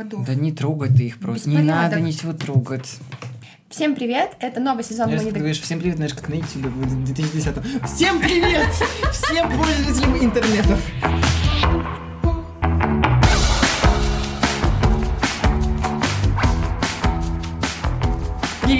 проводов. Да не трогай ты их просто. Не надо ничего трогать. Всем привет, это новый сезон Знаешь, «Мы не говоришь, всем привет, знаешь, как на YouTube в 2010 Всем привет! Всем пользователям интернетов!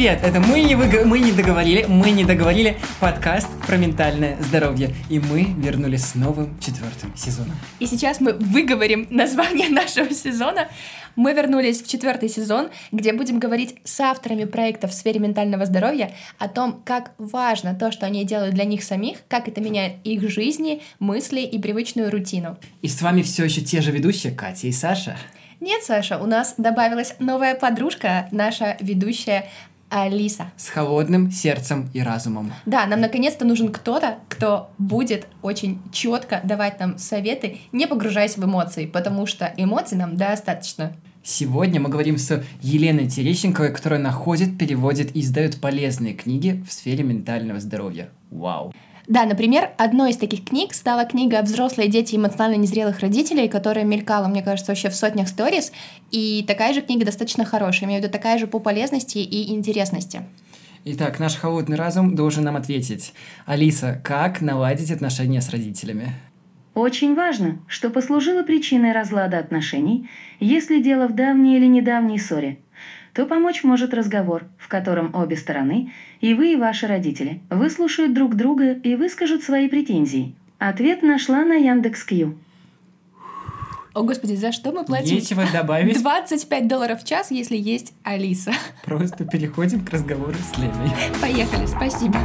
Привет, это мы не, выго- мы не договорили, мы не договорили подкаст про ментальное здоровье. И мы вернулись с новым четвертым сезоном. И сейчас мы выговорим название нашего сезона. Мы вернулись в четвертый сезон, где будем говорить с авторами проектов в сфере ментального здоровья о том, как важно то, что они делают для них самих, как это меняет их жизни, мысли и привычную рутину. И с вами все еще те же ведущие Катя и Саша. Нет, Саша, у нас добавилась новая подружка, наша ведущая Алиса. С холодным сердцем и разумом. Да, нам наконец-то нужен кто-то, кто будет очень четко давать нам советы, не погружаясь в эмоции, потому что эмоций нам достаточно. Сегодня мы говорим с Еленой Терещенковой, которая находит, переводит и издает полезные книги в сфере ментального здоровья. Вау. Да, например, одной из таких книг стала книга «Взрослые дети эмоционально незрелых родителей», которая мелькала, мне кажется, вообще в сотнях сторис. И такая же книга достаточно хорошая, имею в виду такая же по полезности и интересности. Итак, наш холодный разум должен нам ответить. Алиса, как наладить отношения с родителями? Очень важно, что послужило причиной разлада отношений, если дело в давней или недавней ссоре, то помочь может разговор, в котором обе стороны, и вы, и ваши родители, выслушают друг друга и выскажут свои претензии. Ответ нашла на Яндекс.Кью. О, господи, за что мы платим Нечего добавить, 25 долларов в час, если есть Алиса? просто переходим к разговору с Леной. Поехали, спасибо.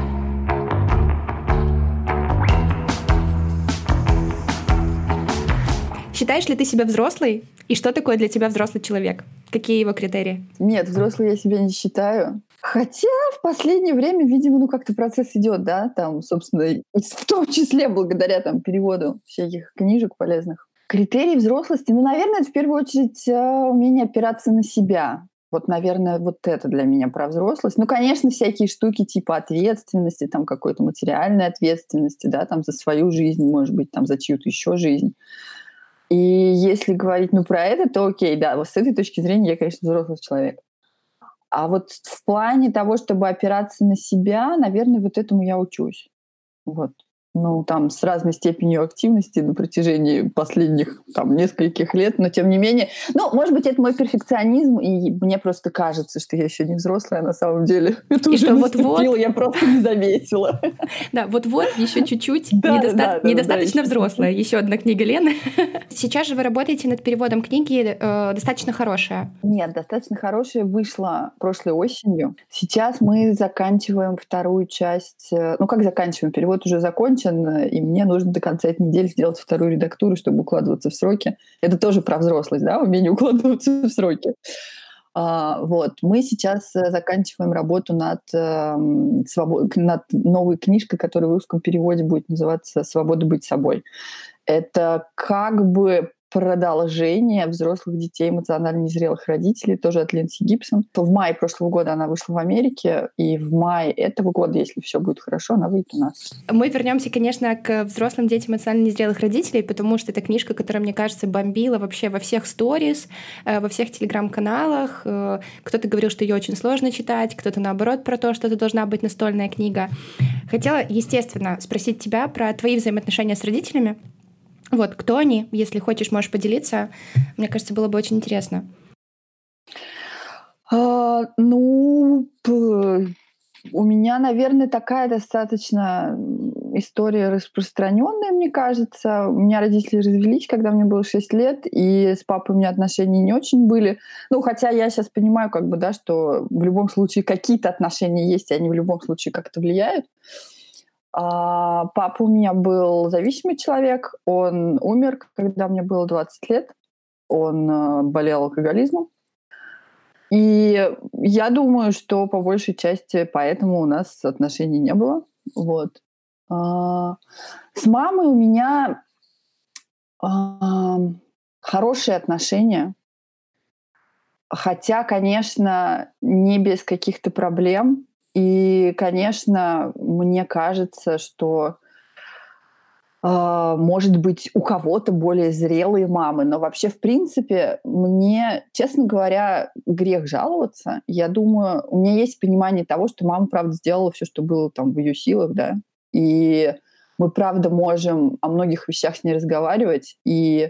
Считаешь ли ты себя взрослой? И что такое для тебя взрослый человек? Какие его критерии? Нет, взрослой я себя не считаю. Хотя в последнее время, видимо, ну как-то процесс идет, да, там, собственно, в том числе благодаря там переводу всяких книжек полезных. Критерий взрослости, ну, наверное, это в первую очередь э, умение опираться на себя. Вот, наверное, вот это для меня про взрослость. Ну, конечно, всякие штуки типа ответственности, там какой-то материальной ответственности, да, там за свою жизнь, может быть, там за чью-то еще жизнь. И если говорить, ну, про это, то окей, да, вот с этой точки зрения я, конечно, взрослый человек. А вот в плане того, чтобы опираться на себя, наверное, вот этому я учусь. Вот. Ну, там, с разной степенью активности на протяжении последних, там, нескольких лет, но тем не менее... Ну, может быть, это мой перфекционизм, и мне просто кажется, что я еще не взрослая, на самом деле. Это И уже что вот-вот? наступило, я просто не заметила. Да, вот-вот, еще чуть-чуть. Да, недоста- да, да, недостаточно взрослая. Еще одна книга Лены. Сейчас же вы работаете над переводом книги, э, достаточно хорошая. Нет, достаточно хорошая вышла прошлой осенью. Сейчас мы заканчиваем вторую часть. э, Ну, как заканчиваем? Перевод уже закончен, э, и мне нужно до конца этой недели сделать вторую редактуру, чтобы укладываться в сроки. Это тоже про взрослость, да, умение укладываться в сроки. А, вот. Мы сейчас э, заканчиваем работу над, эм, свобо- над новой книжкой, которая в русском переводе будет называться «Свобода быть собой». Это как бы продолжение взрослых детей эмоционально незрелых родителей, тоже от Линси Гибсон. В мае прошлого года она вышла в Америке, и в мае этого года, если все будет хорошо, она выйдет у нас. Мы вернемся, конечно, к взрослым детям эмоционально незрелых родителей, потому что это книжка, которая, мне кажется, бомбила вообще во всех сторис, э, во всех телеграм-каналах. Э, Кто-то говорил, что ее очень сложно читать, кто-то наоборот про то, что это должна быть настольная книга. Хотела, естественно, спросить тебя про твои взаимоотношения с родителями. Вот, кто они? Если хочешь, можешь поделиться. Мне кажется, было бы очень интересно. А, ну, у меня, наверное, такая достаточно история распространенная, мне кажется. У меня родители развелись, когда мне было 6 лет, и с папой у меня отношения не очень были. Ну, хотя я сейчас понимаю, как бы, да, что в любом случае какие-то отношения есть, и они в любом случае как-то влияют. А, папа у меня был зависимый человек. Он умер, когда мне было 20 лет. Он э, болел алкоголизмом. И я думаю, что по большей части поэтому у нас отношений не было. Вот. А, С мамой у меня а, хорошие отношения. Хотя, конечно, не без каких-то проблем. И, конечно, мне кажется, что а, может быть, у кого-то более зрелые мамы. Но вообще, в принципе, мне, честно говоря, грех жаловаться. Я думаю, у меня есть понимание того, что мама, правда, сделала все, что было там в ее силах, да. И мы, правда, можем о многих вещах с ней разговаривать. И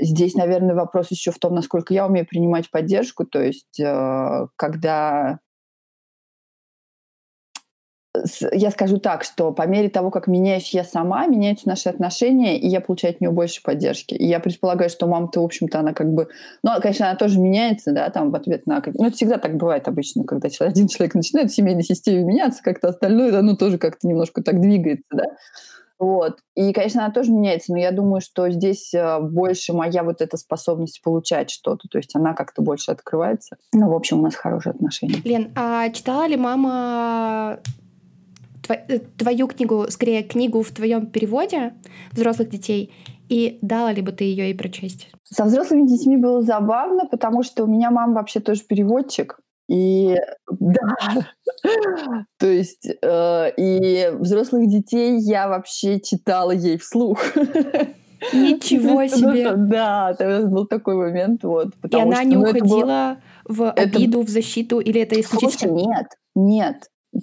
здесь, наверное, вопрос еще в том, насколько я умею принимать поддержку. То есть, э, когда я скажу так, что по мере того, как меняюсь я сама, меняются наши отношения, и я получаю от нее больше поддержки. И я предполагаю, что мама-то, в общем-то, она как бы... Ну, конечно, она тоже меняется, да, там в ответ на... Ну, это всегда так бывает обычно, когда один человек начинает в семейной системе меняться, как-то остальное, оно тоже как-то немножко так двигается, да. Вот. И, конечно, она тоже меняется, но я думаю, что здесь э, больше моя вот эта способность получать что-то, то есть она как-то больше открывается. Ну, в общем, у нас хорошие отношения. Лен, а читала ли мама твою книгу, скорее книгу в твоем переводе взрослых детей, и дала ли бы ты ее и прочесть? Со взрослыми детьми было забавно, потому что у меня мама вообще тоже переводчик. И да, то есть э, и взрослых детей я вообще читала ей вслух. Ничего себе! Да, это был такой момент, вот. И она не ну, уходила в обиду, в защиту, или это исключительно? Нет, нет.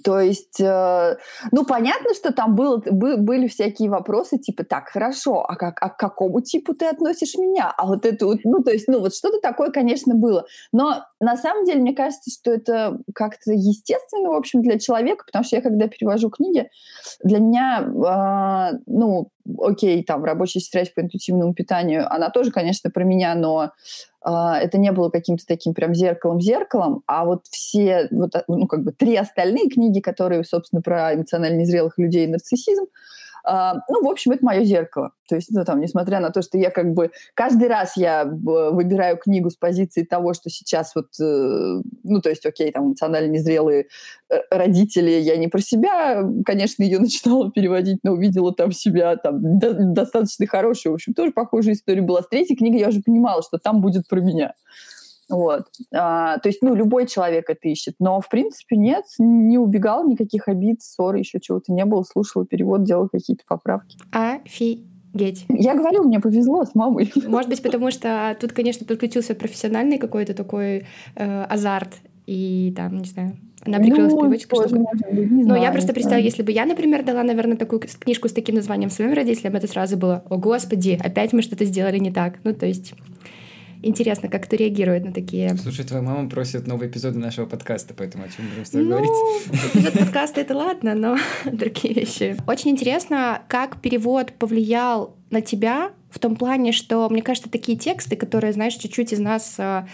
То есть, э, ну, понятно, что там было, бы, были всякие вопросы, типа, так, хорошо, а, как, а к какому типу ты относишь меня? А вот это вот, ну, то есть, ну, вот что-то такое, конечно, было. Но на самом деле, мне кажется, что это как-то естественно, в общем, для человека, потому что я, когда перевожу книги, для меня, э, ну, окей, там, рабочая тетрадь по интуитивному питанию, она тоже, конечно, про меня, но это не было каким-то таким прям зеркалом-зеркалом, а вот все, вот, ну, как бы три остальные книги, которые, собственно, про эмоционально незрелых людей и нарциссизм, а, ну, в общем, это мое зеркало. То есть, ну, там, несмотря на то, что я как бы каждый раз я выбираю книгу с позиции того, что сейчас вот, э, ну, то есть, окей, там, эмоционально незрелые э, родители, я не про себя, конечно, ее начинала переводить, но увидела там себя, там, достаточно хорошую, в общем, тоже похожая история была. С третьей книгой я уже понимала, что там будет про меня. Вот. А, то есть, ну, любой человек это ищет. Но, в принципе, нет, не убегал, никаких обид, ссор, еще чего-то не было. Слушала перевод, делала какие-то поправки. Офигеть. Я говорю, мне повезло с мамой. Может быть, потому что тут, конечно, подключился профессиональный какой-то такой э, азарт. И там, не знаю, она прикрылась ну, переводчиком. Чтобы... Но знаю, я просто представляю, если бы я, например, дала, наверное, такую книжку с таким названием своим родителям, это сразу было, о господи, опять мы что-то сделали не так. Ну, то есть интересно, как кто реагирует на такие... Слушай, твоя мама просит новые эпизоды нашего подкаста, поэтому о чем будем с тобой ну, говорить? Эпизод подкаста — это ладно, но другие вещи. Очень интересно, как перевод повлиял на тебя в том плане, что, мне кажется, такие тексты, которые, знаешь, чуть-чуть из нас а,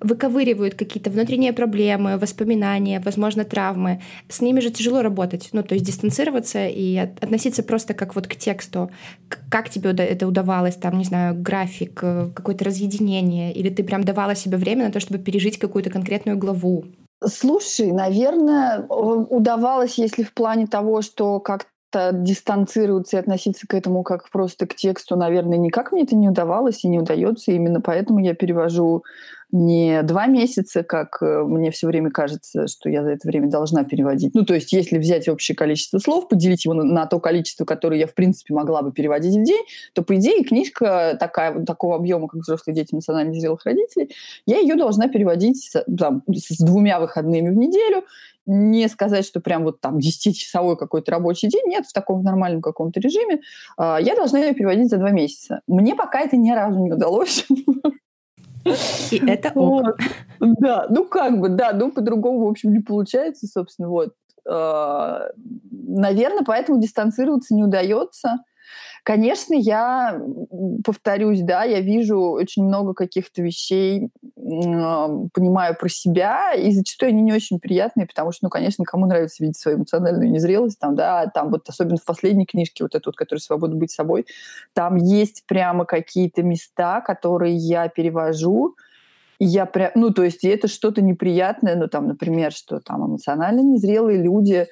выковыривают какие-то внутренние проблемы, воспоминания, возможно, травмы. С ними же тяжело работать, ну, то есть дистанцироваться и относиться просто как вот к тексту. Как тебе это удавалось, там, не знаю, график, э, какое-то разъединение, или ты прям давала себе время на то, чтобы пережить какую-то конкретную главу? Слушай, наверное, удавалось, если в плане того, что как дистанцироваться и относиться к этому как просто к тексту, наверное, никак мне это не удавалось и не удается. Именно поэтому я перевожу не два месяца, как э, мне все время кажется, что я за это время должна переводить. Ну, то есть, если взять общее количество слов, поделить его на, то количество, которое я, в принципе, могла бы переводить в день, то, по идее, книжка такая, такого объема, как «Взрослые дети эмоционально зрелых родителей», я ее должна переводить там, с двумя выходными в неделю, не сказать, что прям вот там 10-часовой какой-то рабочий день, нет, в таком нормальном каком-то режиме, а, я должна ее переводить за два месяца. Мне пока это ни разу не удалось. И это ок. Да, ну как бы, да, ну по-другому, в общем, не получается, собственно, вот. А, Наверное, поэтому дистанцироваться не удается. Конечно, я повторюсь, да, я вижу очень много каких-то вещей, понимаю про себя, и зачастую они не очень приятные, потому что, ну, конечно, кому нравится видеть свою эмоциональную незрелость, там, да, там вот особенно в последней книжке, вот эта вот, которая «Свобода быть собой», там есть прямо какие-то места, которые я перевожу, я прям, ну, то есть это что-то неприятное, ну, там, например, что там эмоционально незрелые люди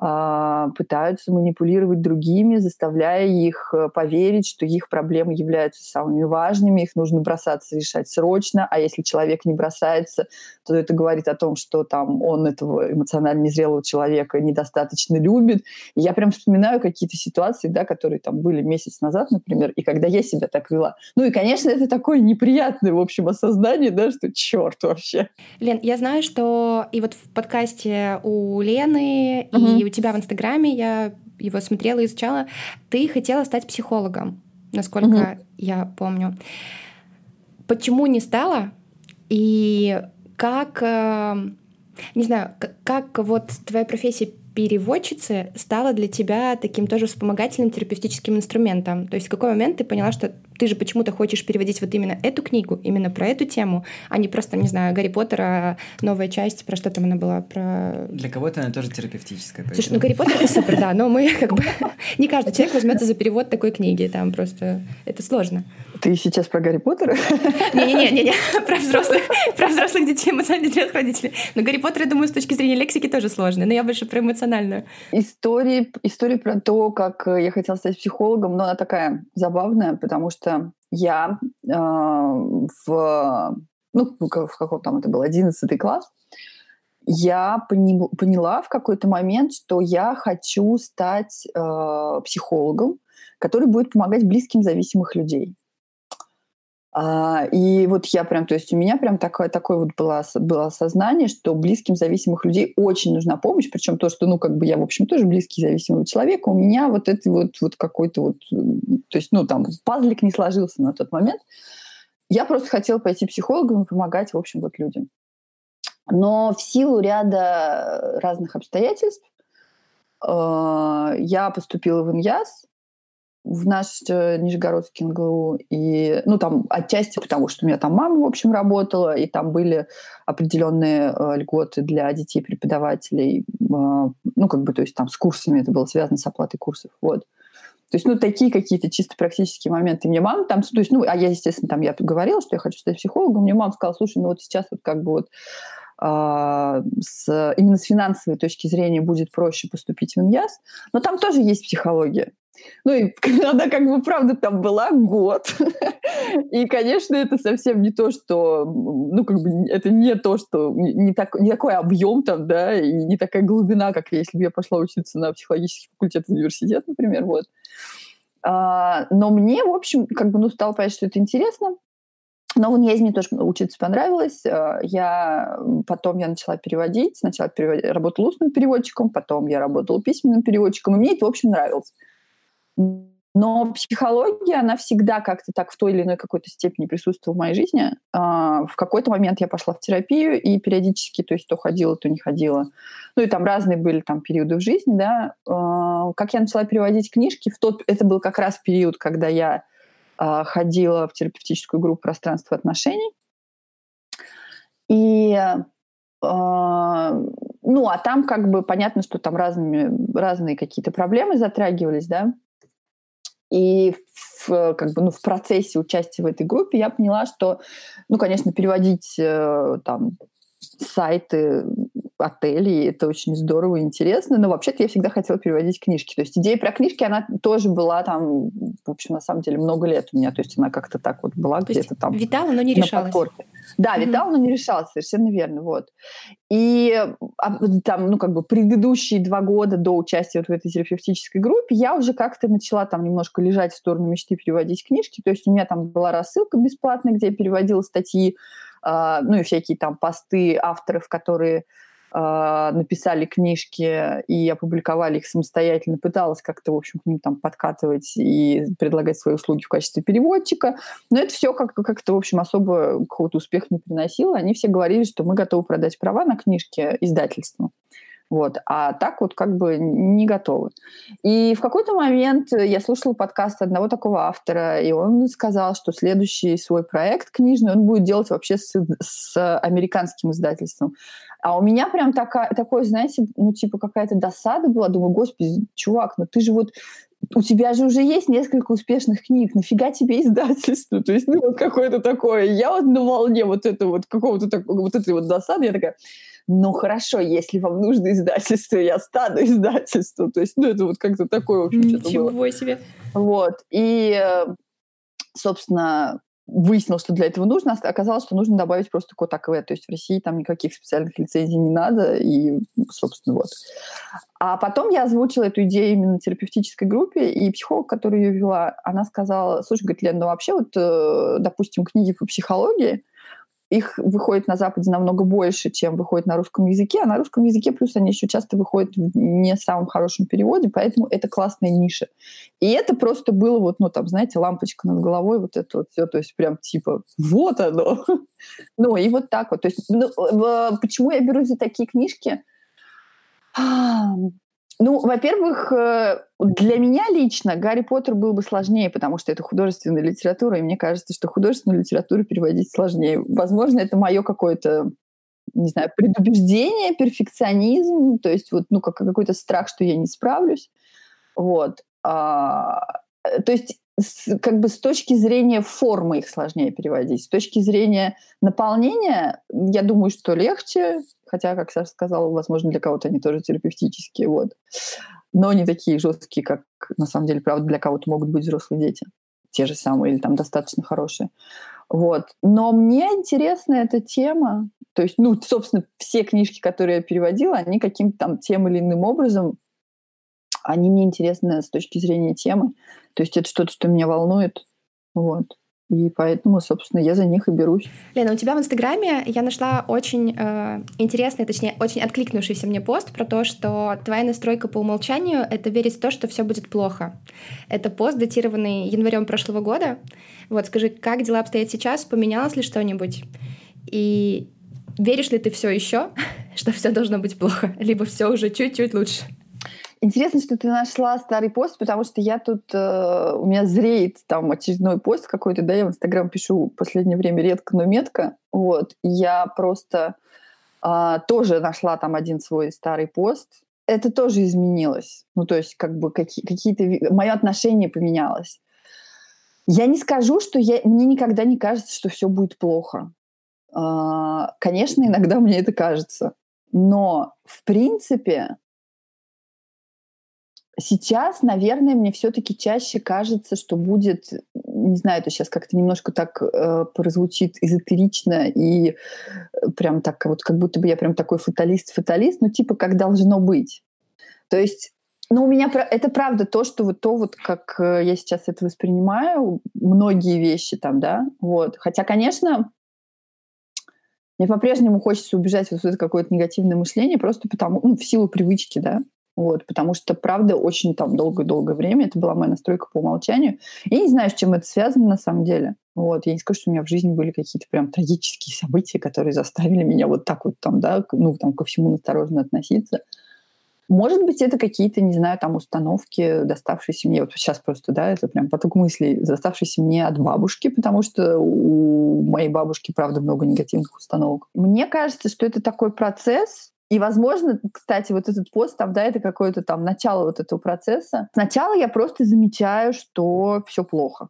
пытаются манипулировать другими, заставляя их э, поверить, что их проблемы являются самыми важными, их нужно бросаться решать срочно, а если человек не бросается, то это говорит о том, что там он этого эмоционально незрелого человека недостаточно любит. И я прям вспоминаю какие-то ситуации, да, которые там были месяц назад, например, и когда я себя так вела. Ну и, конечно, это такое неприятное, в общем, осознание, да, что черт вообще. Лен, я знаю, что и вот в подкасте у Лены, угу. и у тебя в Инстаграме, я его смотрела, изучала, ты хотела стать психологом, насколько угу. я помню. Почему не стала? И как, э, не знаю, как вот твоя профессия переводчицы стала для тебя таким тоже вспомогательным терапевтическим инструментом? То есть в какой момент ты поняла, что ты же почему-то хочешь переводить вот именно эту книгу, именно про эту тему, а не просто, не знаю, Гарри Поттера, новая часть, про что там она была, про... Для кого-то она тоже терапевтическая. Поэтому. Слушай, ну Гарри Поттер это супер, да, но мы как бы... Не каждый человек возьмется за перевод такой книги, там просто... Это сложно. Ты сейчас про Гарри Поттера? Не-не-не, про взрослых, про взрослых детей, эмоционально зрелых родителей. Но Гарри Поттер, я думаю, с точки зрения лексики тоже сложно, но я больше про эмоциональную. История, история про то, как я хотела стать психологом, но она такая забавная, потому что что я э, в, ну, в каком там это был, 11 класс, я поняла в какой-то момент, что я хочу стать э, психологом, который будет помогать близким зависимых людей. А, и вот я прям, то есть у меня прям такое, такое вот было, было осознание, что близким зависимых людей очень нужна помощь, причем то, что, ну, как бы я, в общем, тоже близкий зависимый человек, у меня вот это вот, вот какой-то вот, то есть, ну, там, пазлик не сложился на тот момент. Я просто хотела пойти психологом и помогать, в общем, вот людям. Но в силу ряда разных обстоятельств э, я поступила в ИНЯС, в наш э, Нижегородский НГУ. И, ну, там отчасти потому, что у меня там мама, в общем, работала, и там были определенные э, льготы для детей-преподавателей. Э, ну, как бы, то есть там с курсами это было связано с оплатой курсов. Вот. То есть, ну, такие какие-то чисто практические моменты. Мне мама там, то есть, ну, а я, естественно, там, я говорила, что я хочу стать психологом. Мне мама сказала, слушай, ну, вот сейчас вот как бы вот с, именно с финансовой точки зрения будет проще поступить в ИНЯС, но там тоже есть психология. Ну, и она как бы, правда, там была год. И, конечно, это совсем не то, что... Ну, как бы, это не то, что... Не, так, не такой объем там, да, и не такая глубина, как если бы я пошла учиться на психологический факультет в университет, например, вот. А, но мне, в общем, как бы, ну, стало понять, что это интересно. Но в Уньязе мне тоже учиться понравилось. А, я, потом я начала переводить. Сначала перевод... работала устным переводчиком, потом я работала письменным переводчиком. И мне это, в общем, нравилось. Но психология, она всегда как-то так в той или иной какой-то степени присутствовала в моей жизни. А, в какой-то момент я пошла в терапию и периодически, то есть то ходила, то не ходила. Ну и там разные были там периоды в жизни, да. А, как я начала переводить книжки, в тот, это был как раз период, когда я ходила в терапевтическую группу пространства отношений. И ну, а там как бы понятно, что там разными, разные какие-то проблемы затрагивались, да. И в, как бы, ну, в процессе участия в этой группе я поняла, что, ну, конечно, переводить э, там сайты отелей, это очень здорово и интересно, но вообще-то я всегда хотела переводить книжки. То есть идея про книжки, она тоже была там, в общем, на самом деле много лет у меня, то есть она как-то так вот была где-то там. Витала, но не решалась. Подкорке. Да, витала, но не решалась, совершенно верно, вот. И а, там, ну, как бы предыдущие два года до участия вот в этой терапевтической группе я уже как-то начала там немножко лежать в сторону мечты переводить книжки, то есть у меня там была рассылка бесплатная, где я переводила статьи, э, ну, и всякие там посты авторов, которые написали книжки и опубликовали их самостоятельно, пыталась как-то, в общем, к ним там подкатывать и предлагать свои услуги в качестве переводчика. Но это все как- как-то, в общем, особо какого-то успеха не приносило. Они все говорили, что мы готовы продать права на книжки издательству. Вот. А так вот как бы не готовы. И в какой-то момент я слушала подкаст одного такого автора, и он сказал, что следующий свой проект книжный он будет делать вообще с, с американским издательством. А у меня прям такая, такое, знаете, ну, типа какая-то досада была. Думаю, господи, чувак, ну ты же вот у тебя же уже есть несколько успешных книг, нафига тебе издательство? То есть, ну, вот какое-то такое. Я вот на волне вот этого вот какого-то такого, вот этой вот досады, я такая, ну хорошо, если вам нужно издательство, я стану издательством. То есть, ну это вот как-то такое, в общем, Ничего было. себе. Вот. И, собственно, выяснил, что для этого нужно, оказалось, что нужно добавить просто код АКВ. То есть в России там никаких специальных лицензий не надо, и, собственно, вот. А потом я озвучила эту идею именно терапевтической группе, и психолог, который ее вела, она сказала, слушай, говорит, Лен, ну вообще вот, э, допустим, книги по психологии, их выходит на Западе намного больше, чем выходит на русском языке, а на русском языке плюс они еще часто выходят в не самом хорошем переводе, поэтому это классная ниша. И это просто было вот, ну там, знаете, лампочка над головой, вот это вот все, то есть прям типа вот оно. ну и вот так вот. То есть ну, почему я беру за такие книжки? Ну, во-первых, э, для меня лично Гарри Поттер был бы сложнее, потому что это художественная литература, и мне кажется, что художественную литературу переводить сложнее. Возможно, это мое какое-то не знаю, предубеждение, перфекционизм, то есть вот, ну, как, какой-то страх, что я не справлюсь. Вот. А, то есть с, как бы с точки зрения формы их сложнее переводить. С точки зрения наполнения, я думаю, что легче, хотя, как Саша сказала, возможно, для кого-то они тоже терапевтические, вот. Но не такие жесткие, как на самом деле, правда, для кого-то могут быть взрослые дети. Те же самые или там достаточно хорошие. Вот. Но мне интересна эта тема. То есть, ну, собственно, все книжки, которые я переводила, они каким-то там тем или иным образом они мне интересны с точки зрения темы. То есть это что-то, что меня волнует. Вот. И поэтому, собственно, я за них и берусь. Лена, у тебя в Инстаграме я нашла очень э, интересный, точнее, очень откликнувшийся мне пост про то, что твоя настройка по умолчанию — это верить в то, что все будет плохо. Это пост, датированный январем прошлого года. Вот, скажи, как дела обстоят сейчас? Поменялось ли что-нибудь? И веришь ли ты все еще, что все должно быть плохо? Либо все уже чуть-чуть лучше? Интересно, что ты нашла старый пост, потому что я тут... Э, у меня зреет там очередной пост какой-то, да, я в Инстаграм пишу в последнее время редко, но метко. Вот. Я просто э, тоже нашла там один свой старый пост. Это тоже изменилось. Ну, то есть как бы какие- какие-то... Мое отношение поменялось. Я не скажу, что я... мне никогда не кажется, что все будет плохо. Э, конечно, иногда мне это кажется. Но, в принципе, Сейчас, наверное, мне все-таки чаще кажется, что будет, не знаю, это сейчас как-то немножко так э, прозвучит эзотерично и э, прям так вот, как будто бы я прям такой фаталист-фаталист, ну типа как должно быть. То есть ну, у меня это правда то, что вот то, вот как э, я сейчас это воспринимаю, многие вещи там, да, вот. Хотя, конечно, мне по-прежнему хочется убежать вот в это какое-то негативное мышление просто потому, ну, в силу привычки, да. Вот, потому что, правда, очень там долгое-долгое время это была моя настройка по умолчанию. Я не знаю, с чем это связано на самом деле. Вот, я не скажу, что у меня в жизни были какие-то прям трагические события, которые заставили меня вот так вот там, да, ну, там, ко всему осторожно относиться. Может быть, это какие-то, не знаю, там установки, доставшиеся мне, вот сейчас просто, да, это прям поток мыслей, доставшиеся мне от бабушки, потому что у моей бабушки, правда, много негативных установок. Мне кажется, что это такой процесс, и, возможно, кстати, вот этот пост, там, да, это какое-то там начало вот этого процесса. Сначала я просто замечаю, что все плохо.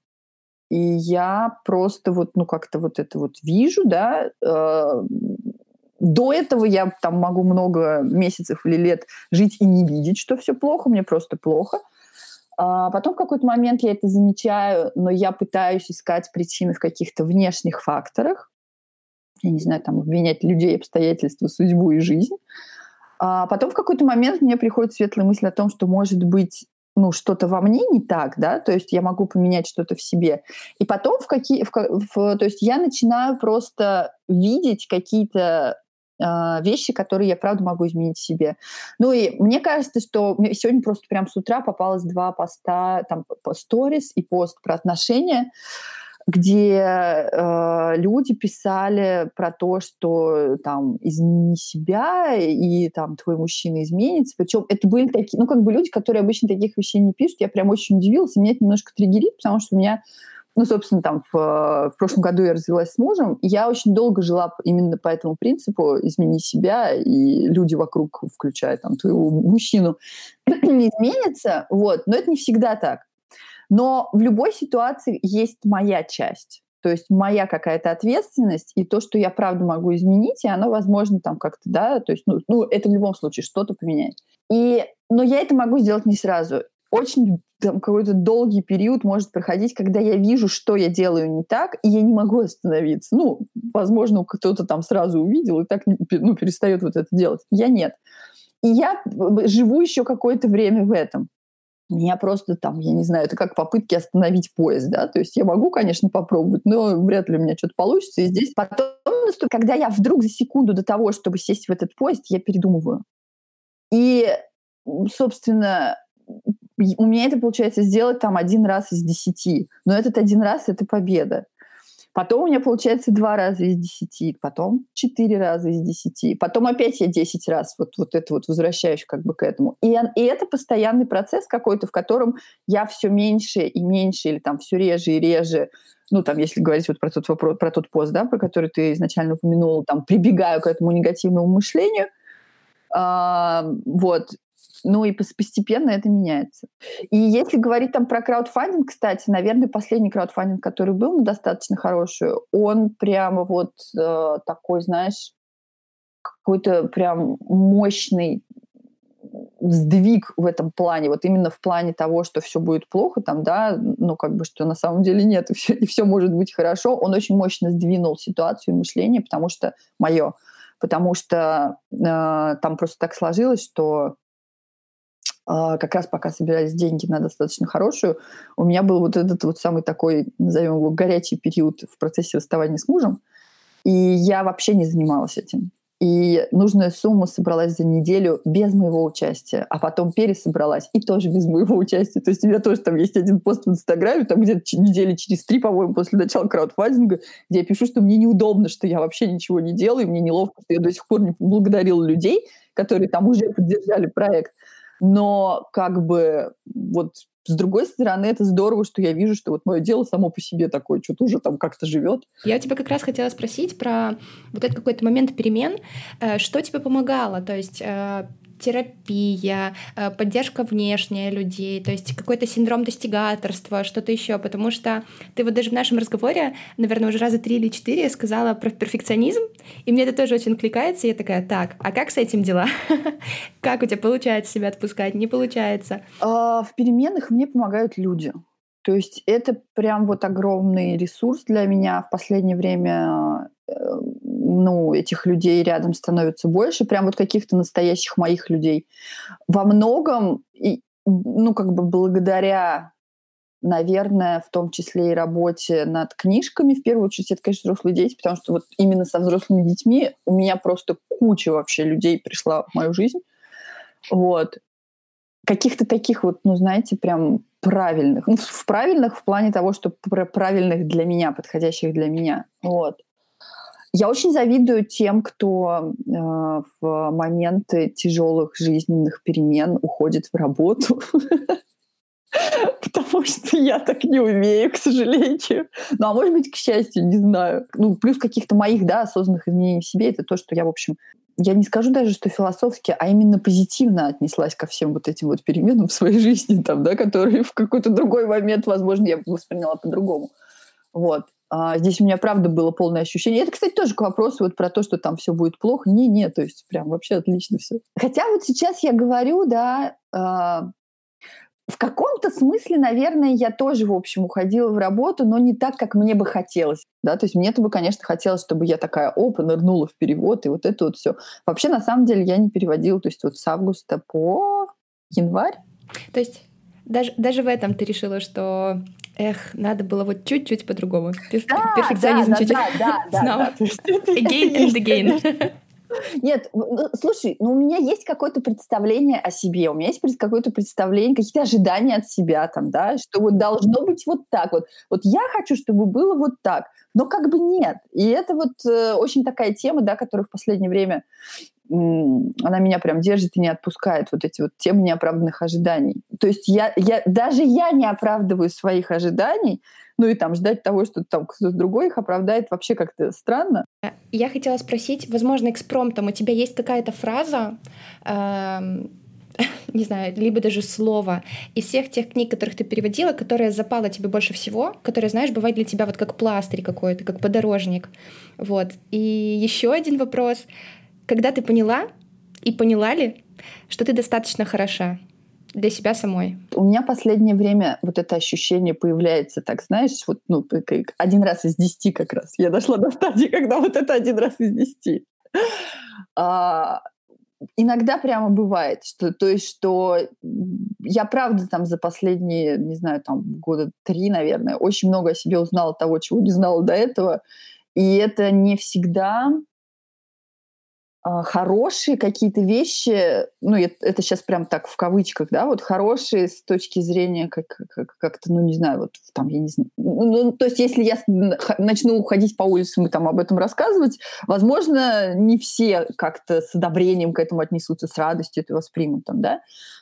И я просто вот, ну, как-то вот это вот вижу, да, э, до этого я там могу много месяцев или лет жить и не видеть, что все плохо, мне просто плохо. А потом в какой-то момент я это замечаю, но я пытаюсь искать причины в каких-то внешних факторах я не знаю, там, обвинять людей, обстоятельства, судьбу и жизнь. А потом в какой-то момент мне приходит светлая мысль о том, что, может быть, ну, что-то во мне не так, да, то есть я могу поменять что-то в себе. И потом в какие, в, в, то есть я начинаю просто видеть какие-то э, вещи, которые я, правда, могу изменить в себе. Ну и мне кажется, что сегодня просто прям с утра попалось два поста, там, по сторис и пост про отношения, где э, люди писали про то, что там измени себя и там твой мужчина изменится. Причем это были такие, ну как бы люди, которые обычно таких вещей не пишут. Я прям очень удивилась, меня это немножко триггерит, потому что у меня ну, собственно, там в, в прошлом году я развелась с мужем, и я очень долго жила именно по этому принципу «измени себя», и люди вокруг, включая там твоего мужчину, не изменятся, вот, но это не всегда так. Но в любой ситуации есть моя часть. То есть моя какая-то ответственность и то, что я правда могу изменить, и оно, возможно, там как-то, да, то есть, ну, ну это в любом случае что-то поменяет. И, но я это могу сделать не сразу. Очень там какой-то долгий период может проходить, когда я вижу, что я делаю не так, и я не могу остановиться. Ну, возможно, кто-то там сразу увидел и так ну, перестает вот это делать. Я нет. И я живу еще какое-то время в этом. Меня просто там, я не знаю, это как попытки остановить поезд, да, то есть я могу, конечно, попробовать, но вряд ли у меня что-то получится. И здесь потом, когда я вдруг за секунду до того, чтобы сесть в этот поезд, я передумываю. И, собственно, у меня это получается сделать там один раз из десяти. Но этот один раз — это победа. Потом у меня получается два раза из десяти, потом четыре раза из десяти, потом опять я десять раз вот, вот это вот возвращаюсь как бы к этому. И, и это постоянный процесс какой-то, в котором я все меньше и меньше, или там все реже и реже, ну, там, если говорить вот про тот вопрос, про тот пост, да, про который ты изначально упомянул, там, прибегаю к этому негативному мышлению, а, вот, ну и постепенно это меняется. И если говорить там про краудфандинг, кстати, наверное, последний краудфандинг, который был ну, достаточно хороший, он прямо вот э, такой, знаешь, какой-то прям мощный сдвиг в этом плане, вот именно в плане того, что все будет плохо, там, да, ну, как бы, что на самом деле нет, и все, и все может быть хорошо, он очень мощно сдвинул ситуацию мышления, потому что мое, потому что э, там просто так сложилось, что как раз пока собирались деньги на достаточно хорошую, у меня был вот этот вот самый такой, назовем его, горячий период в процессе расставания с мужем, и я вообще не занималась этим. И нужная сумма собралась за неделю без моего участия, а потом пересобралась и тоже без моего участия. То есть у меня тоже там есть один пост в Инстаграме, там где-то недели через три, по-моему, после начала краудфандинга, где я пишу, что мне неудобно, что я вообще ничего не делаю, мне неловко, что я до сих пор не поблагодарила людей, которые там уже поддержали проект. Но как бы вот с другой стороны, это здорово, что я вижу, что вот мое дело само по себе такое, что-то уже там как-то живет. Я тебя как раз хотела спросить про вот этот какой-то момент перемен. Э, что тебе помогало? То есть э, терапия, э, поддержка внешняя людей, то есть какой-то синдром достигаторства, что-то еще, потому что ты вот даже в нашем разговоре, наверное, уже раза три или четыре сказала про перфекционизм, и мне это тоже очень кликается, и я такая, так, а как с этим дела? Как у тебя получается себя отпускать? Не получается? А, в переменах мне помогают люди. То есть это прям вот огромный ресурс для меня. В последнее время э, ну, этих людей рядом становится больше, прям вот каких-то настоящих моих людей. Во многом, и, ну, как бы благодаря, наверное, в том числе и работе над книжками, в первую очередь, это, конечно, взрослые дети, потому что вот именно со взрослыми детьми у меня просто куча вообще людей пришла в мою жизнь. Вот. Каких-то таких вот, ну, знаете, прям правильных. Ну, в правильных в плане того, что правильных для меня, подходящих для меня. Вот. Я очень завидую тем, кто э, в моменты тяжелых жизненных перемен уходит в работу. Потому что я так не умею, к сожалению. Ну, а может быть, к счастью, не знаю. Ну, плюс каких-то моих, да, осознанных изменений в себе, это то, что я, в общем, я не скажу даже, что философски, а именно позитивно отнеслась ко всем вот этим вот переменам в своей жизни, там, да, которые в какой-то другой момент, возможно, я восприняла по-другому. Вот. А здесь у меня, правда, было полное ощущение. Это, кстати, тоже к вопросу вот про то, что там все будет плохо. Не, не, то есть прям вообще отлично все. Хотя вот сейчас я говорю, да, э, в каком-то смысле, наверное, я тоже, в общем, уходила в работу, но не так, как мне бы хотелось. Да? То есть мне-то бы, конечно, хотелось, чтобы я такая, опа, нырнула в перевод, и вот это вот все. Вообще, на самом деле, я не переводила, то есть вот с августа по январь. То есть даже, даже в этом ты решила, что эх, надо было вот чуть-чуть по-другому. Да, Перфекционизм да, чуть-чуть. Да, да, да, да. Again and again. Нет, ну, слушай, ну у меня есть какое-то представление о себе, у меня есть какое-то представление, какие-то ожидания от себя там, да, что вот должно быть вот так вот. Вот я хочу, чтобы было вот так, но как бы нет. И это вот э, очень такая тема, да, которая в последнее время она меня прям держит и не отпускает, вот эти вот темы неоправданных ожиданий. То есть я, я, даже я не оправдываю своих ожиданий, ну и там ждать того, что там кто-то другой их оправдает, вообще как-то странно. Я хотела спросить, возможно, экспромтом у тебя есть какая-то фраза, э, не знаю, либо даже слово из всех тех книг, которых ты переводила, которая запала тебе больше всего, которая, знаешь, бывает для тебя вот как пластырь какой-то, как подорожник. Вот. И еще один вопрос. Когда ты поняла и поняла ли, что ты достаточно хороша для себя самой? У меня последнее время вот это ощущение появляется, так знаешь, вот ну, один раз из десяти как раз. Я дошла до стадии, когда вот это один раз из десяти. А, иногда прямо бывает, что, то есть, что я правда там за последние, не знаю, там года три, наверное, очень много о себе узнала того, чего не знала до этого. И это не всегда хорошие какие-то вещи, ну, это, это сейчас прям так в кавычках, да, вот хорошие с точки зрения как, как, как-то, ну, не знаю, вот там, я не знаю, ну, ну, то есть если я начну уходить по улицам и там об этом рассказывать, возможно, не все как-то с одобрением к этому отнесутся, с радостью это воспримут там, да,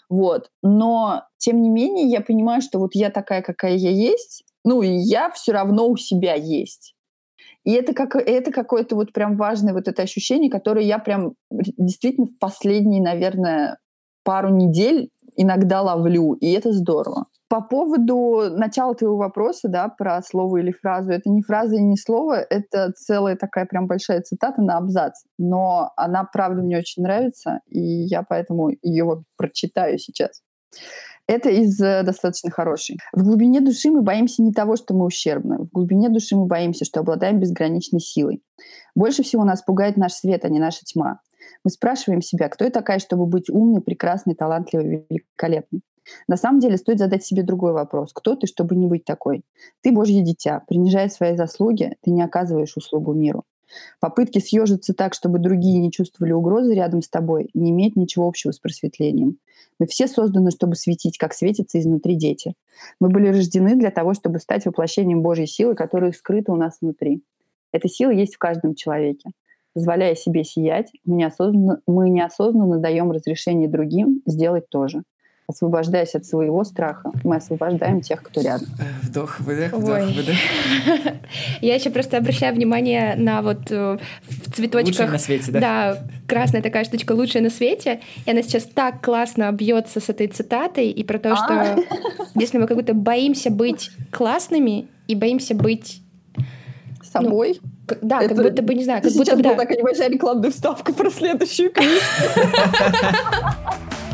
вот, но, тем не менее, я понимаю, что вот я такая, какая я есть, ну, и я все равно у себя есть. И это, как, это какое-то вот прям важное вот это ощущение, которое я прям действительно в последние, наверное, пару недель иногда ловлю, и это здорово. По поводу начала твоего вопроса, да, про слово или фразу, это не фраза и не слово, это целая такая прям большая цитата на абзац, но она, правда, мне очень нравится, и я поэтому ее прочитаю сейчас. Это из э, достаточно хорошей. В глубине души мы боимся не того, что мы ущербны. В глубине души мы боимся, что обладаем безграничной силой. Больше всего нас пугает наш свет, а не наша тьма. Мы спрашиваем себя, кто я такая, чтобы быть умной, прекрасной, талантливой, великолепной. На самом деле стоит задать себе другой вопрос. Кто ты, чтобы не быть такой? Ты Божье дитя. Принижая свои заслуги, ты не оказываешь услугу миру. Попытки съежиться так, чтобы другие не чувствовали угрозы рядом с тобой, не имеют ничего общего с просветлением. Мы все созданы, чтобы светить, как светятся изнутри дети. Мы были рождены для того, чтобы стать воплощением Божьей силы, которая скрыта у нас внутри. Эта сила есть в каждом человеке. Позволяя себе сиять, мы неосознанно, мы неосознанно даем разрешение другим сделать то же освобождаясь от своего страха, мы освобождаем тех, кто рядом. Вдох, выдох, вдох, Ой. выдох. Я еще просто обращаю внимание на вот э, в цветочках. Лучшая на свете, да? Да, красная такая штучка лучшая на свете. И она сейчас так классно бьется с этой цитатой и про то, что а. если мы как будто боимся быть классными и боимся быть собой. Ну, да, это, как будто бы, не знаю, как будто бы... Сейчас была такая небольшая рекламная вставка про следующую книжку.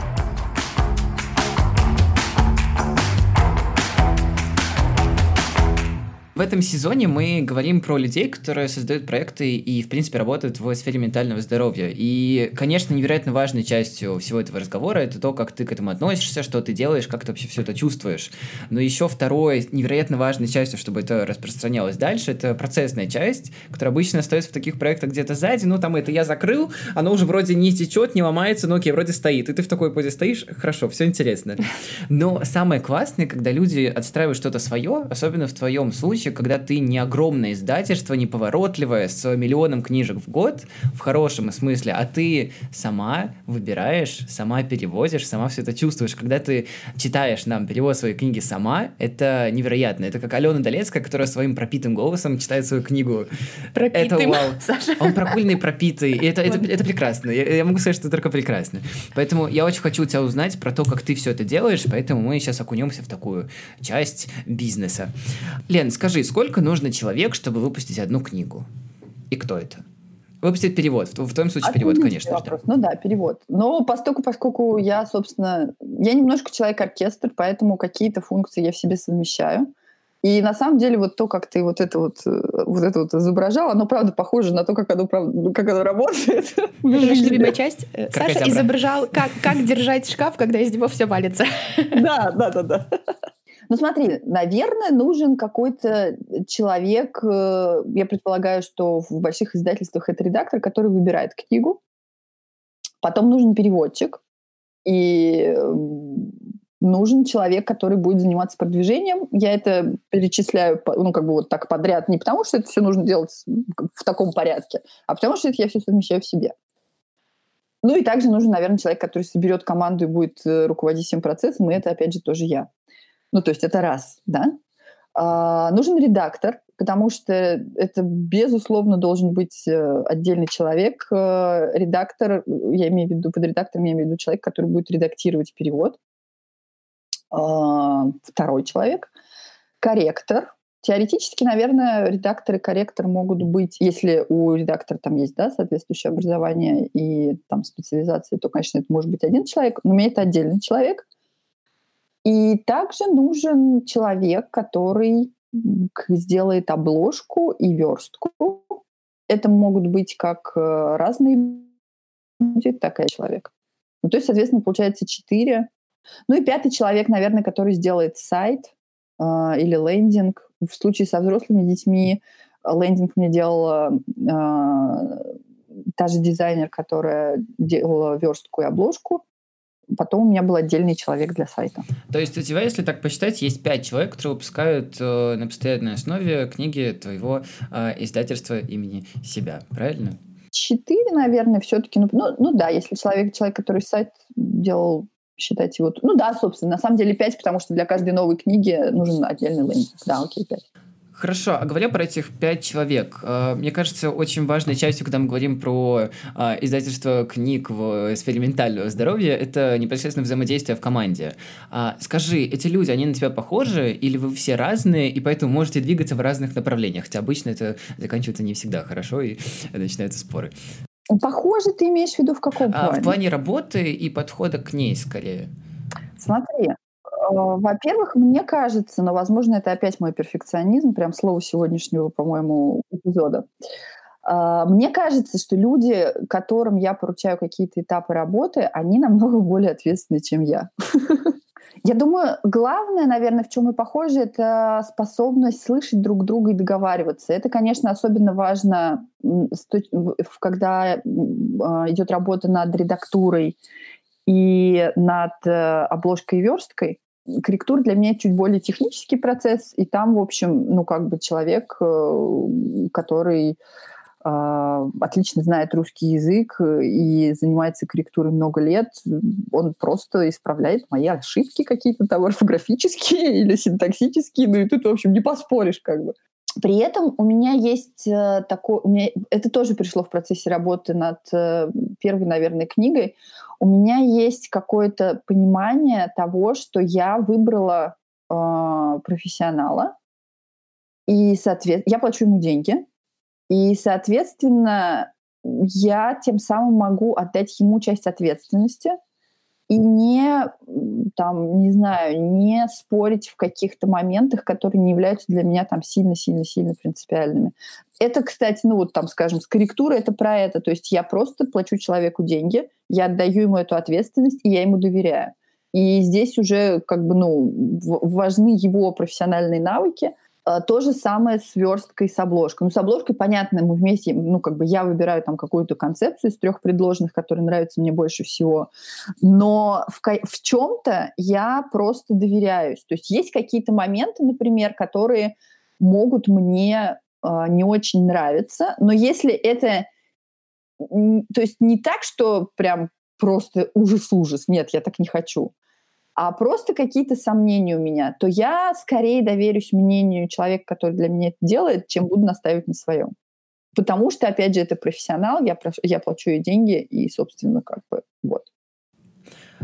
В этом сезоне мы говорим про людей, которые создают проекты и, в принципе, работают в сфере ментального здоровья. И, конечно, невероятно важной частью всего этого разговора это то, как ты к этому относишься, что ты делаешь, как ты вообще все это чувствуешь. Но еще второй невероятно важной частью, чтобы это распространялось дальше, это процессная часть, которая обычно остается в таких проектах где-то сзади. Ну, там это я закрыл, оно уже вроде не течет, не ломается, но окей, вроде стоит. И ты в такой позе стоишь, хорошо, все интересно. Но самое классное, когда люди отстраивают что-то свое, особенно в твоем случае, случае, когда ты не огромное издательство, не поворотливое, с миллионом книжек в год, в хорошем смысле, а ты сама выбираешь, сама переводишь, сама все это чувствуешь. Когда ты читаешь нам перевод своей книги сама, это невероятно. Это как Алена Долецкая, которая своим пропитым голосом читает свою книгу. Пропитым, это вау. Саша. Он пропульный, пропитый. И это, это, это прекрасно. Я, я могу сказать, что это только прекрасно. Поэтому я очень хочу у тебя узнать про то, как ты все это делаешь, поэтому мы сейчас окунемся в такую часть бизнеса. Лен, скажи, Скажи, сколько нужно человек, чтобы выпустить одну книгу? И кто это? Выпустить перевод. В, в твоем случае перевод, конечно. Вопрос. Да. Ну да, перевод. Но поскольку, поскольку я, собственно, я немножко человек-оркестр, поэтому какие-то функции я в себе совмещаю. И на самом деле вот то, как ты вот это вот, э, вот это вот изображал, оно правда похоже на то, как оно, правда, ну, как оно работает. Наша любимая часть. Э, Саша изображал, как, как держать шкаф, когда из него все валится. Да, да, да, да. Ну смотри, наверное, нужен какой-то человек, э, я предполагаю, что в больших издательствах это редактор, который выбирает книгу, потом нужен переводчик, и нужен человек, который будет заниматься продвижением. Я это перечисляю, ну, как бы вот так подряд, не потому что это все нужно делать в таком порядке, а потому что это я все совмещаю в себе. Ну и также нужен, наверное, человек, который соберет команду и будет э, руководить всем процессом, и это, опять же, тоже я. Ну, то есть это раз, да. А, нужен редактор, потому что это, безусловно, должен быть э, отдельный человек, э, редактор, я имею в виду, под редактором я имею в виду человек, который будет редактировать перевод, а, второй человек, корректор, Теоретически, наверное, редактор и корректор могут быть, если у редактора там есть да, соответствующее образование и там специализация, то, конечно, это может быть один человек, но у это отдельный человек. И также нужен человек, который сделает обложку и верстку. Это могут быть как э, разные люди, так и человек. Ну, то есть, соответственно, получается четыре. Ну и пятый человек, наверное, который сделает сайт э, или лендинг. В случае со взрослыми детьми лендинг мне делала э, та же дизайнер, которая делала верстку и обложку. Потом у меня был отдельный человек для сайта. То есть у тебя, если так посчитать, есть пять человек, которые выпускают э, на постоянной основе книги твоего э, издательства имени себя, правильно? Четыре, наверное, все-таки. Ну, ну, ну да, если человек, человек, который сайт делал считать его... Ну да, собственно, на самом деле пять, потому что для каждой новой книги нужен отдельный лендинг. Да, окей, пять. Хорошо, а говоря про этих пять человек, э, мне кажется, очень важной частью, когда мы говорим про э, издательство книг в сфере ментального здоровья, это непосредственно взаимодействие в команде. А, скажи, эти люди, они на тебя похожи, или вы все разные, и поэтому можете двигаться в разных направлениях? Хотя обычно это заканчивается не всегда хорошо, и начинаются споры. Похоже, ты имеешь в виду в каком плане? А, в плане работы и подхода к ней, скорее. Смотри, во-первых, мне кажется, но, возможно, это опять мой перфекционизм, прям слово сегодняшнего, по-моему, эпизода. А, мне кажется, что люди, которым я поручаю какие-то этапы работы, они намного более ответственны, чем я. Я думаю, главное, наверное, в чем мы похожи, это способность слышать друг друга и договариваться. Это, конечно, особенно важно, когда идет работа над редактурой и над э, обложкой и версткой, корректура для меня чуть более технический процесс, и там, в общем, ну, как бы человек, э, который э, отлично знает русский язык и занимается корректурой много лет, он просто исправляет мои ошибки какие-то там орфографические или синтаксические, ну и тут, в общем, не поспоришь как бы. При этом у меня есть э, такой, у меня, это тоже пришло в процессе работы над первой, наверное, книгой. У меня есть какое-то понимание того, что я выбрала э, профессионала, и, соответственно, я плачу ему деньги, и, соответственно, я тем самым могу отдать ему часть ответственности – и не, там, не знаю, не спорить в каких-то моментах, которые не являются для меня там сильно-сильно-сильно принципиальными. Это, кстати, ну вот там, скажем, с корректурой это про это. То есть я просто плачу человеку деньги, я отдаю ему эту ответственность, и я ему доверяю. И здесь уже как бы, ну, важны его профессиональные навыки – то же самое с версткой, с обложкой. Ну, с обложкой, понятно, мы вместе, ну, как бы я выбираю там какую-то концепцию из трех предложенных, которые нравятся мне больше всего. Но в, в чем-то я просто доверяюсь. То есть есть какие-то моменты, например, которые могут мне э, не очень нравиться, но если это... То есть не так, что прям просто ужас-ужас. Нет, я так не хочу а просто какие-то сомнения у меня, то я скорее доверюсь мнению человека, который для меня это делает, чем буду настаивать на своем. Потому что, опять же, это профессионал, я, я плачу ей деньги, и, собственно, как бы вот.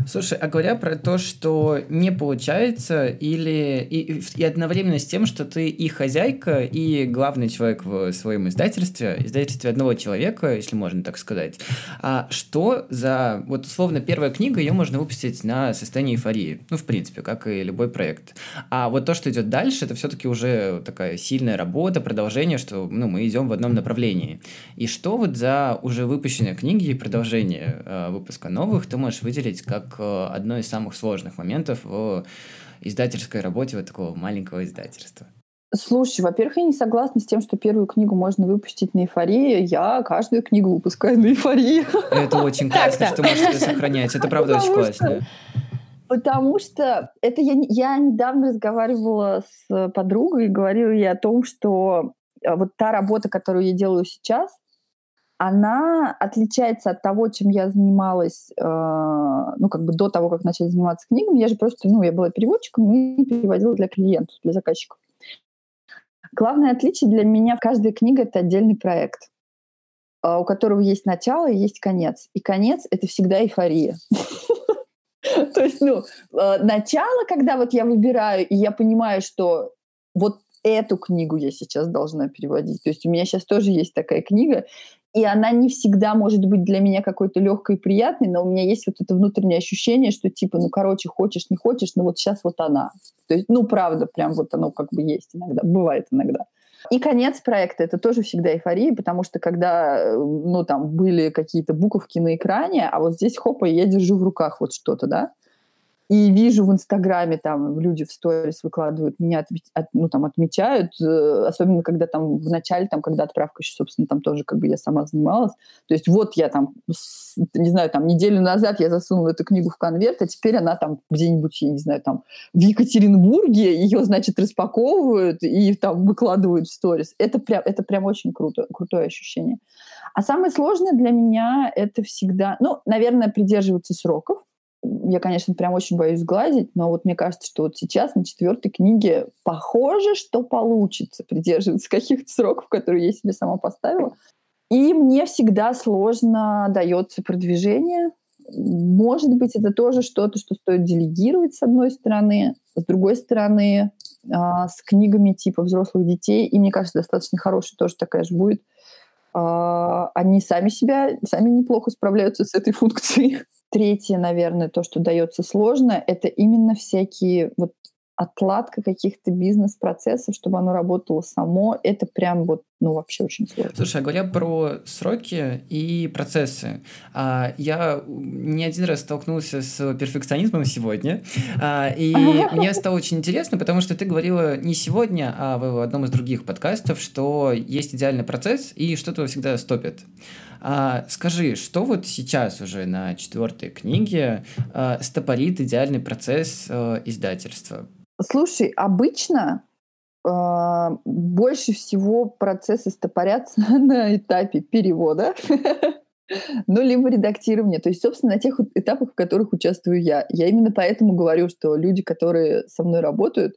Слушай, а говоря про то, что не получается, или и, и одновременно с тем, что ты и хозяйка, и главный человек в своем издательстве, издательстве одного человека, если можно так сказать, а что за, вот условно, первая книга, ее можно выпустить на состоянии эйфории, ну, в принципе, как и любой проект. А вот то, что идет дальше, это все-таки уже такая сильная работа, продолжение, что, ну, мы идем в одном направлении. И что вот за уже выпущенные книги и продолжение э, выпуска новых ты можешь выделить как как э, одно из самых сложных моментов в издательской работе вот такого маленького издательства. Слушай, во-первых, я не согласна с тем, что первую книгу можно выпустить на эйфории. Я каждую книгу выпускаю на эйфории. Это очень классно, что можешь это сохранять. Это правда очень классно. Потому что это я, я недавно разговаривала с подругой и говорила ей о том, что э, вот та работа, которую я делаю сейчас, она отличается от того, чем я занималась, э, ну, как бы до того, как начать заниматься книгами. Я же просто, ну, я была переводчиком и переводила для клиентов, для заказчиков. Главное отличие для меня — каждая книга — это отдельный проект, а, у которого есть начало и есть конец. И конец — это всегда эйфория. То есть, ну, а, начало, когда вот я выбираю, и я понимаю, что вот эту книгу я сейчас должна переводить. То есть у меня сейчас тоже есть такая книга, и она не всегда может быть для меня какой-то легкой и приятной, но у меня есть вот это внутреннее ощущение, что типа, ну, короче, хочешь, не хочешь, но вот сейчас вот она. То есть, ну, правда, прям вот оно как бы есть иногда, бывает иногда. И конец проекта — это тоже всегда эйфория, потому что когда, э, ну, там были какие-то буковки на экране, а вот здесь, хопа, я держу в руках вот что-то, да, и вижу в Инстаграме, там люди в сторис выкладывают, меня от, от, ну, там, отмечают, э, особенно когда там в начале, там, когда отправка еще, собственно, там тоже как бы я сама занималась. То есть вот я там, не знаю, там неделю назад я засунула эту книгу в конверт, а теперь она там где-нибудь, я не знаю, там в Екатеринбурге, ее, значит, распаковывают и там выкладывают в сторис. Это прям, это прям очень круто, крутое ощущение. А самое сложное для меня это всегда, ну, наверное, придерживаться сроков, я, конечно, прям очень боюсь сглазить, но вот мне кажется, что вот сейчас на четвертой книге похоже, что получится придерживаться каких-то сроков, которые я себе сама поставила. И мне всегда сложно дается продвижение. Может быть, это тоже что-то, что стоит делегировать с одной стороны, с другой стороны, а, с книгами типа взрослых детей, и мне кажется, достаточно хорошая тоже такая же будет. А, они сами себя, сами неплохо справляются с этой функцией. Третье, наверное, то, что дается сложно, это именно всякие вот отладка каких-то бизнес-процессов, чтобы оно работало само, это прям вот, ну, вообще очень сложно. Слушай, а говоря про сроки и процессы, а, я не один раз столкнулся с перфекционизмом сегодня, а, и мне стало очень интересно, потому что ты говорила не сегодня, а в одном из других подкастов, что есть идеальный процесс и что-то всегда стопит. А, скажи, что вот сейчас уже на четвертой книге а, стопорит идеальный процесс а, издательства? Слушай, обычно больше всего процессы стопорятся на этапе перевода, ну, либо редактирования. То есть, собственно, на тех этапах, в которых участвую я. Я именно поэтому говорю, что люди, которые со мной работают,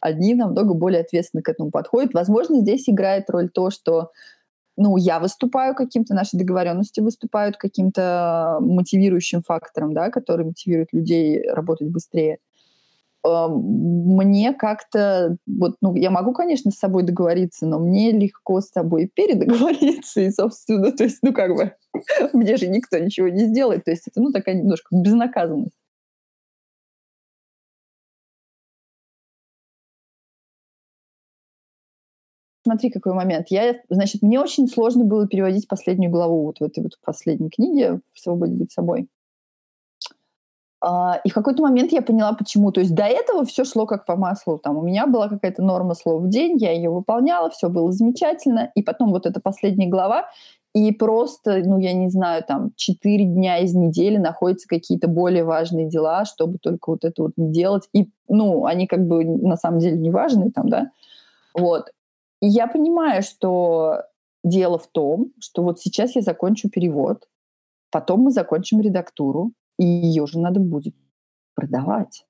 они намного более ответственно к этому подходят. Возможно, здесь играет роль то, что ну, я выступаю каким-то, наши договоренности выступают каким-то мотивирующим фактором, да, который мотивирует людей работать быстрее. Мне как-то, вот, ну, я могу, конечно, с собой договориться, но мне легко с собой передоговориться, и, собственно, то есть, ну, как бы, мне же никто ничего не сделает, то есть это, ну, такая немножко безнаказанность. смотри, какой момент. Я, значит, мне очень сложно было переводить последнюю главу вот в этой вот последней книге «В свободе быть собой». А, и в какой-то момент я поняла, почему. То есть до этого все шло как по маслу. Там у меня была какая-то норма слов в день, я ее выполняла, все было замечательно. И потом вот эта последняя глава, и просто, ну, я не знаю, там, четыре дня из недели находятся какие-то более важные дела, чтобы только вот это вот не делать. И, ну, они как бы на самом деле не важные там, да. Вот. И я понимаю, что дело в том, что вот сейчас я закончу перевод, потом мы закончим редактуру, и ее же надо будет продавать.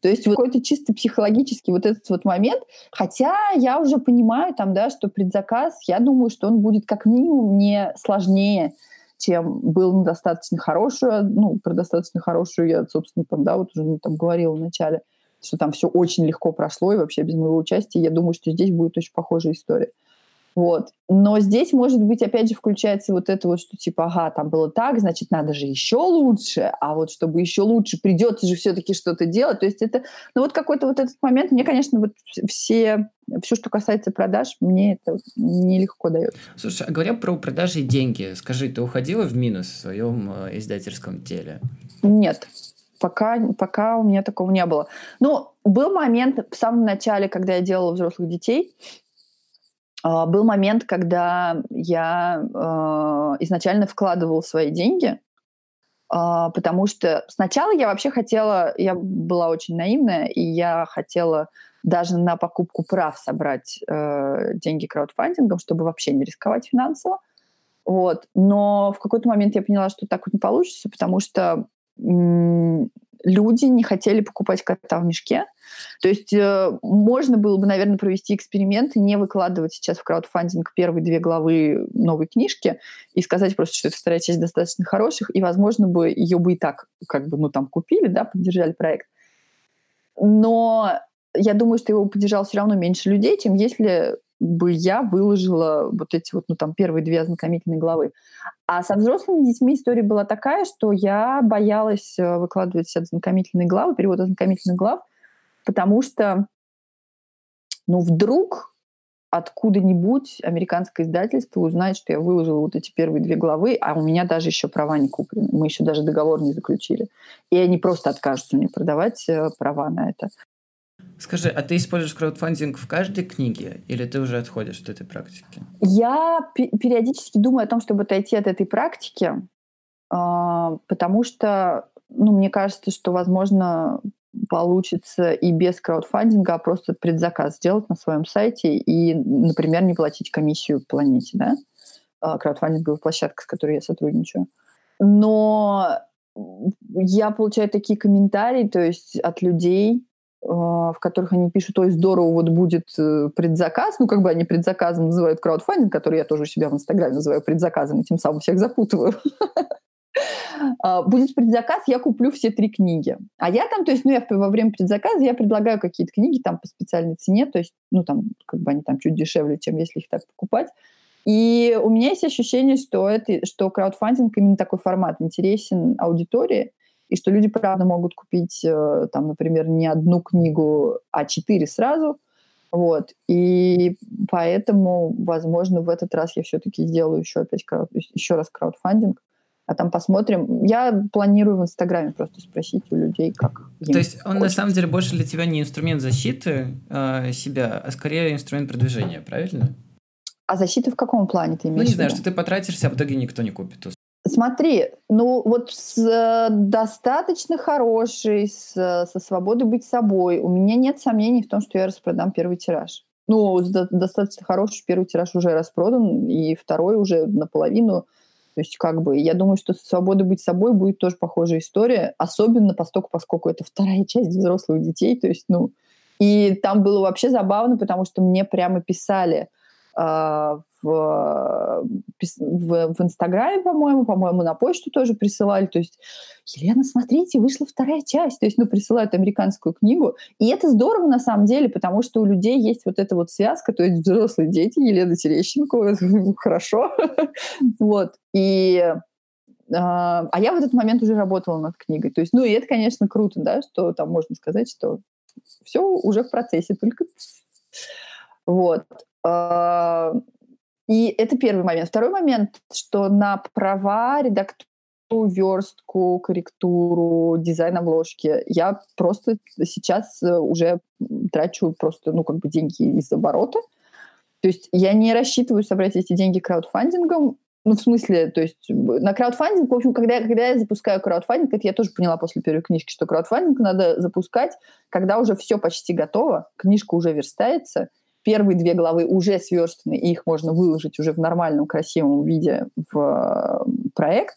То есть какой-то чисто психологический вот этот вот момент, хотя я уже понимаю там, да, что предзаказ, я думаю, что он будет как минимум не сложнее, чем был достаточно хорошую, ну, про достаточно хорошую я, собственно, там, да, вот уже там говорила в начале, что там все очень легко прошло, и вообще без моего участия, я думаю, что здесь будет очень похожая история. Вот. Но здесь, может быть, опять же, включается вот это вот, что типа, ага, там было так, значит, надо же еще лучше, а вот чтобы еще лучше, придется же все-таки что-то делать. То есть это, ну вот какой-то вот этот момент, мне, конечно, вот все, все, что касается продаж, мне это нелегко дает. Слушай, а говоря про продажи и деньги, скажи, ты уходила в минус в своем э, издательском теле? Нет, пока, пока у меня такого не было. Ну, был момент в самом начале, когда я делала взрослых детей, был момент, когда я э, изначально вкладывала свои деньги, э, потому что сначала я вообще хотела, я была очень наивная, и я хотела даже на покупку прав собрать э, деньги краудфандингом, чтобы вообще не рисковать финансово. Вот. Но в какой-то момент я поняла, что так вот не получится, потому что люди не хотели покупать кота в мешке. То есть э, можно было бы, наверное, провести эксперимент и не выкладывать сейчас в краудфандинг первые две главы новой книжки и сказать просто, что эта вторая часть достаточно хороших, и, возможно, бы ее бы и так как бы, ну, там, купили, да, поддержали проект. Но я думаю, что его поддержал все равно меньше людей, чем если бы я выложила вот эти вот, ну, там, первые две ознакомительные главы. А со взрослыми детьми история была такая, что я боялась э, выкладывать ознакомительные главы, перевод ознакомительных глав, потому что, ну, вдруг откуда-нибудь американское издательство узнает, что я выложила вот эти первые две главы, а у меня даже еще права не куплены. Мы еще даже договор не заключили. И они просто откажутся мне продавать э, права на это. Скажи, а ты используешь краудфандинг в каждой книге или ты уже отходишь от этой практики? Я периодически думаю о том, чтобы отойти от этой практики, а, потому что, ну, мне кажется, что, возможно, получится и без краудфандинга, а просто предзаказ сделать на своем сайте и, например, не платить комиссию планете, да, а, краудфандинговая площадка, с которой я сотрудничаю. Но я получаю такие комментарии, то есть от людей, в которых они пишут, ой, здорово, вот будет э, предзаказ, ну, как бы они предзаказом называют краудфандинг, который я тоже у себя в Инстаграме называю предзаказом, и тем самым всех запутываю. А, будет предзаказ, я куплю все три книги. А я там, то есть, ну, я во время предзаказа я предлагаю какие-то книги там по специальной цене, то есть, ну, там, как бы они там чуть дешевле, чем если их так покупать. И у меня есть ощущение, что, это, что краудфандинг именно такой формат интересен аудитории, и что люди, правда, могут купить, э, там, например, не одну книгу, а четыре сразу. Вот. И поэтому, возможно, в этот раз я все-таки сделаю еще опять крауд, еще раз краудфандинг. А там посмотрим. Я планирую в Инстаграме просто спросить у людей, как. То есть он хочется. на самом деле больше для тебя не инструмент защиты э, себя, а скорее инструмент продвижения, правильно? А защита в каком плане ты имеешь? Ну, не знаю, что ты потратишься, а в итоге никто не купит. Смотри, ну вот с э, достаточно хорошей, с, со свободой быть собой, у меня нет сомнений в том, что я распродам первый тираж. Ну, достаточно хороший первый тираж уже распродан, и второй уже наполовину. То есть, как бы, я думаю, что с свободой быть собой будет тоже похожая история, особенно поскольку, поскольку это вторая часть взрослых детей. То есть, ну, и там было вообще забавно, потому что мне прямо писали, в, в, в Инстаграме, по-моему, по-моему, на почту тоже присылали. То есть, Елена, смотрите, вышла вторая часть. То есть, ну, присылают американскую книгу. И это здорово на самом деле, потому что у людей есть вот эта вот связка, то есть взрослые дети, Елена Терещенко, хорошо. Вот. И а, а я в этот момент уже работала над книгой. То есть, ну, и это, конечно, круто, да, что там можно сказать, что все уже в процессе, только вот. А, и это первый момент. Второй момент, что на права, редактуру, верстку, корректуру, дизайн обложки я просто сейчас э, уже трачу просто, ну, как бы деньги из оборота. То есть я не рассчитываю собрать эти деньги краудфандингом, ну, в смысле, то есть на краудфандинг, в общем, когда, когда я запускаю краудфандинг, это я тоже поняла после первой книжки, что краудфандинг надо запускать, когда уже все почти готово, книжка уже верстается, первые две главы уже сверстаны, и их можно выложить уже в нормальном, красивом виде в проект,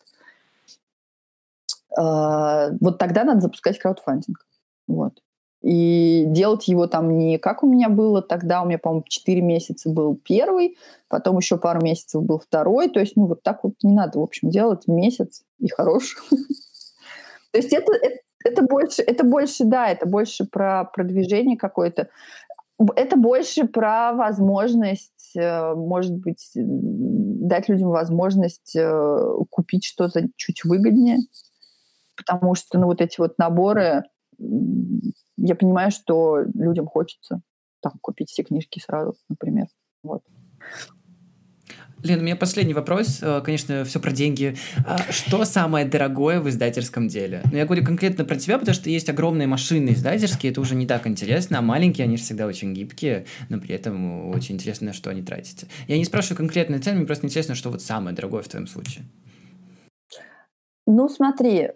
э, вот тогда надо запускать краудфандинг. Вот. И делать его там не как у меня было тогда, у меня, по-моему, 4 месяца был первый, потом еще пару месяцев был второй, то есть, ну, вот так вот не надо, в общем, делать месяц и хорош. То есть это, это больше, это больше, да, это больше про продвижение какое-то это больше про возможность, э, может быть, дать людям возможность э, купить что-то чуть выгоднее, потому что, ну, вот эти вот наборы, я понимаю, что людям хочется там купить все книжки сразу, например. Лен, у меня последний вопрос. Э, конечно, все про деньги. А что самое дорогое в издательском деле? Ну, я говорю конкретно про тебя, потому что есть огромные машины издательские, это уже не так интересно, а маленькие, они же всегда очень гибкие, но при этом очень интересно, на что они тратятся. Я не спрашиваю конкретные цены, мне просто интересно, что вот самое дорогое в твоем случае. Ну, смотри,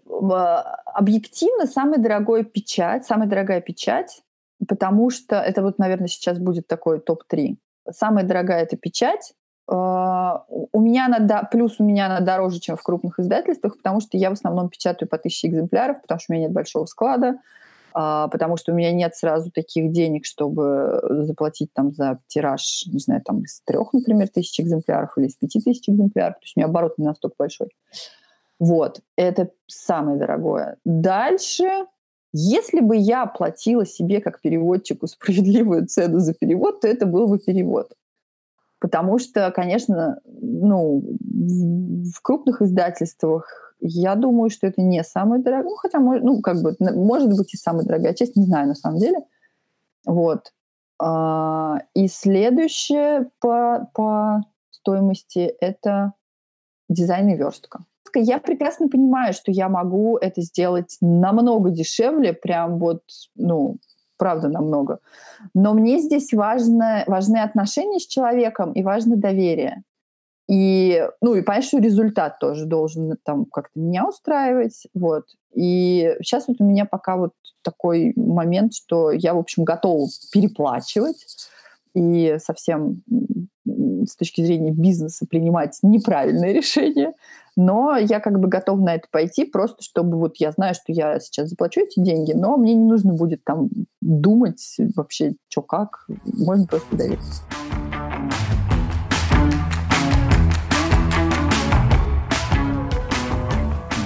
объективно самый дорогой печать, самая дорогая печать, потому что это вот, наверное, сейчас будет такой топ-3. Самая дорогая это печать, у меня она, плюс у меня она дороже, чем в крупных издательствах, потому что я в основном печатаю по тысяче экземпляров, потому что у меня нет большого склада, а, потому что у меня нет сразу таких денег, чтобы заплатить там за тираж, не знаю, там из трех, например, тысяч экземпляров или из пяти тысяч экземпляров. То есть у меня оборот не настолько большой. Вот, это самое дорогое. Дальше, если бы я платила себе как переводчику справедливую цену за перевод, то это был бы перевод. Потому что, конечно, ну, в крупных издательствах я думаю, что это не самое дорогое. Ну, хотя, ну, как бы, может быть, и самая дорогая часть, не знаю на самом деле. Вот. А, и следующее по, по стоимости – это дизайн и верстка. Я прекрасно понимаю, что я могу это сделать намного дешевле, прям вот, ну, правда, намного. Но мне здесь важно, важны отношения с человеком и важно доверие. И, ну, и что результат тоже должен там как-то меня устраивать, вот. И сейчас вот у меня пока вот такой момент, что я, в общем, готова переплачивать и совсем с точки зрения бизнеса принимать неправильные решения, но я как бы готова на это пойти, просто чтобы вот я знаю, что я сейчас заплачу эти деньги, но мне не нужно будет там думать вообще, что как, можно просто довериться.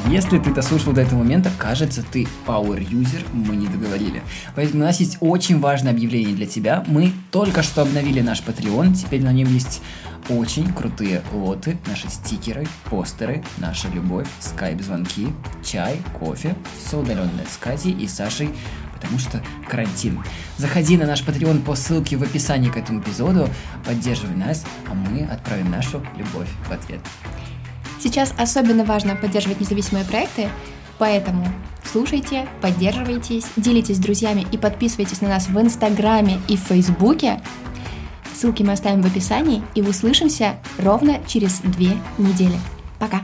Если ты дослушал до этого момента, кажется, ты power user, мы не договорили. Поэтому у нас есть очень важное объявление для тебя. Мы только что обновили наш Patreon, теперь на нем есть очень крутые лоты, наши стикеры, постеры, наша любовь, скайп-звонки, чай, кофе, все удаленное с Катей и Сашей, потому что карантин. Заходи на наш Patreon по ссылке в описании к этому эпизоду, поддерживай нас, а мы отправим нашу любовь в ответ. Сейчас особенно важно поддерживать независимые проекты, поэтому слушайте, поддерживайтесь, делитесь с друзьями и подписывайтесь на нас в Инстаграме и Фейсбуке. Ссылки мы оставим в описании, и услышимся ровно через две недели. Пока!